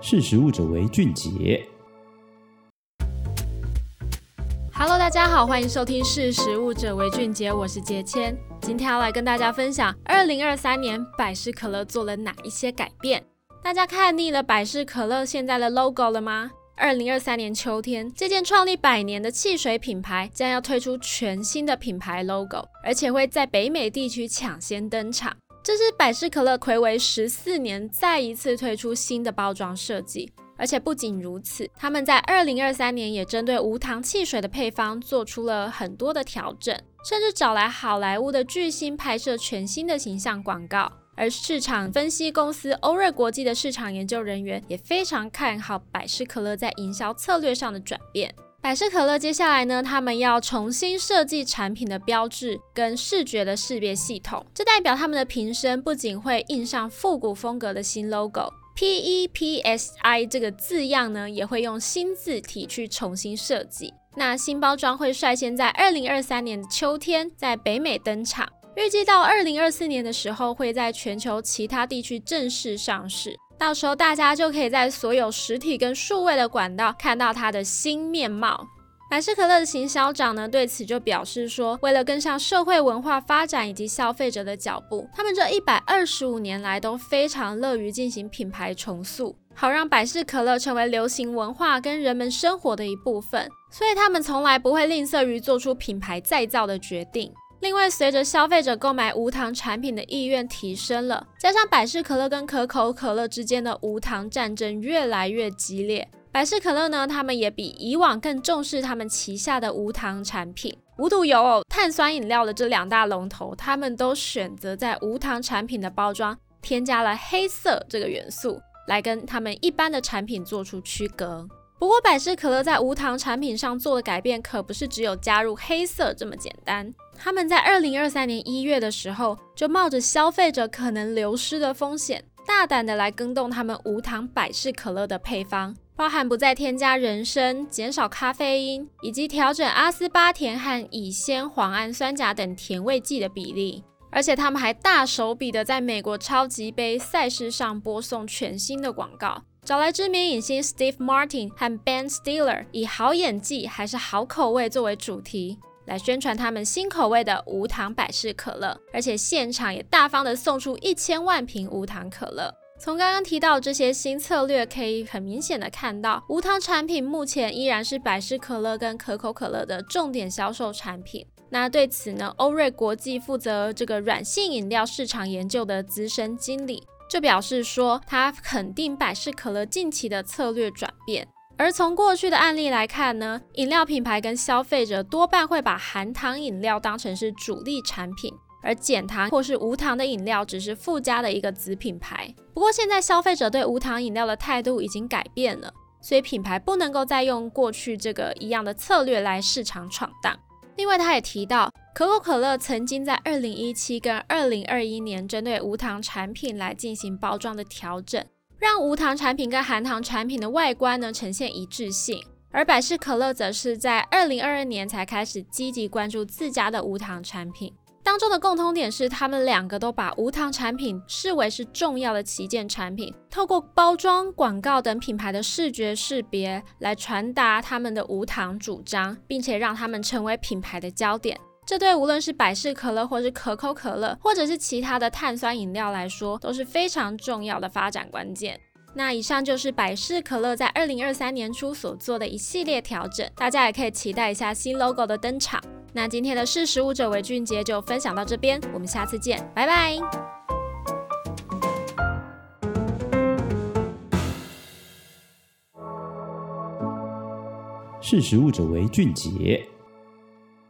识食物者为俊杰。Hello，大家好，欢迎收听《识食物者为俊杰》，我是杰谦。今天要来跟大家分享，二零二三年百事可乐做了哪一些改变？大家看腻了百事可乐现在的 logo 了吗？二零二三年秋天，这件创立百年的汽水品牌将要推出全新的品牌 logo，而且会在北美地区抢先登场。这是百事可乐睽违十四年再一次推出新的包装设计，而且不仅如此，他们在二零二三年也针对无糖汽水的配方做出了很多的调整，甚至找来好莱坞的巨星拍摄全新的形象广告。而市场分析公司欧瑞国际的市场研究人员也非常看好百事可乐在营销策略上的转变。百事可乐接下来呢，他们要重新设计产品的标志跟视觉的识别系统，这代表他们的瓶身不仅会印上复古风格的新 logo，P E P S I 这个字样呢，也会用新字体去重新设计。那新包装会率先在二零二三年的秋天在北美登场。预计到二零二四年的时候，会在全球其他地区正式上市。到时候大家就可以在所有实体跟数位的管道看到它的新面貌。百事可乐的行销长呢，对此就表示说，为了跟上社会文化发展以及消费者的脚步，他们这一百二十五年来都非常乐于进行品牌重塑，好让百事可乐成为流行文化跟人们生活的一部分。所以他们从来不会吝啬于做出品牌再造的决定。另外，随着消费者购买无糖产品的意愿提升了，加上百事可乐跟可口可乐之间的无糖战争越来越激烈，百事可乐呢，他们也比以往更重视他们旗下的无糖产品。无独有偶，碳酸饮料的这两大龙头，他们都选择在无糖产品的包装添加了黑色这个元素，来跟他们一般的产品做出区隔。不过，百事可乐在无糖产品上做的改变可不是只有加入黑色这么简单。他们在二零二三年一月的时候，就冒着消费者可能流失的风险，大胆的来更动他们无糖百事可乐的配方，包含不再添加人参、减少咖啡因，以及调整阿斯巴甜和乙酰磺胺酸钾等甜味剂的比例。而且他们还大手笔的在美国超级杯赛事上播送全新的广告。找来知名影星 Steve Martin 和 Ben Stiller，以好演技还是好口味作为主题，来宣传他们新口味的无糖百事可乐，而且现场也大方的送出一千万瓶无糖可乐。从刚刚提到这些新策略，可以很明显的看到，无糖产品目前依然是百事可乐跟可口可乐的重点销售产品。那对此呢，欧瑞国际负责这个软性饮料市场研究的资深经理。就表示说，他肯定百事可乐近期的策略转变。而从过去的案例来看呢，饮料品牌跟消费者多半会把含糖饮料当成是主力产品，而减糖或是无糖的饮料只是附加的一个子品牌。不过现在消费者对无糖饮料的态度已经改变了，所以品牌不能够再用过去这个一样的策略来市场闯荡。另外，他也提到，可口可乐曾经在二零一七跟二零二一年针对无糖产品来进行包装的调整，让无糖产品跟含糖产品的外观呢呈现一致性。而百事可乐则是在二零二二年才开始积极关注自家的无糖产品。当中的共通点是，他们两个都把无糖产品视为是重要的旗舰产品，透过包装、广告等品牌的视觉识别来传达他们的无糖主张，并且让他们成为品牌的焦点。这对无论是百事可乐，或是可口可乐，或者是其他的碳酸饮料来说，都是非常重要的发展关键。那以上就是百事可乐在二零二三年初所做的一系列调整，大家也可以期待一下新 logo 的登场。那今天的识食物者为俊杰就分享到这边，我们下次见，拜拜。识食物者为俊杰。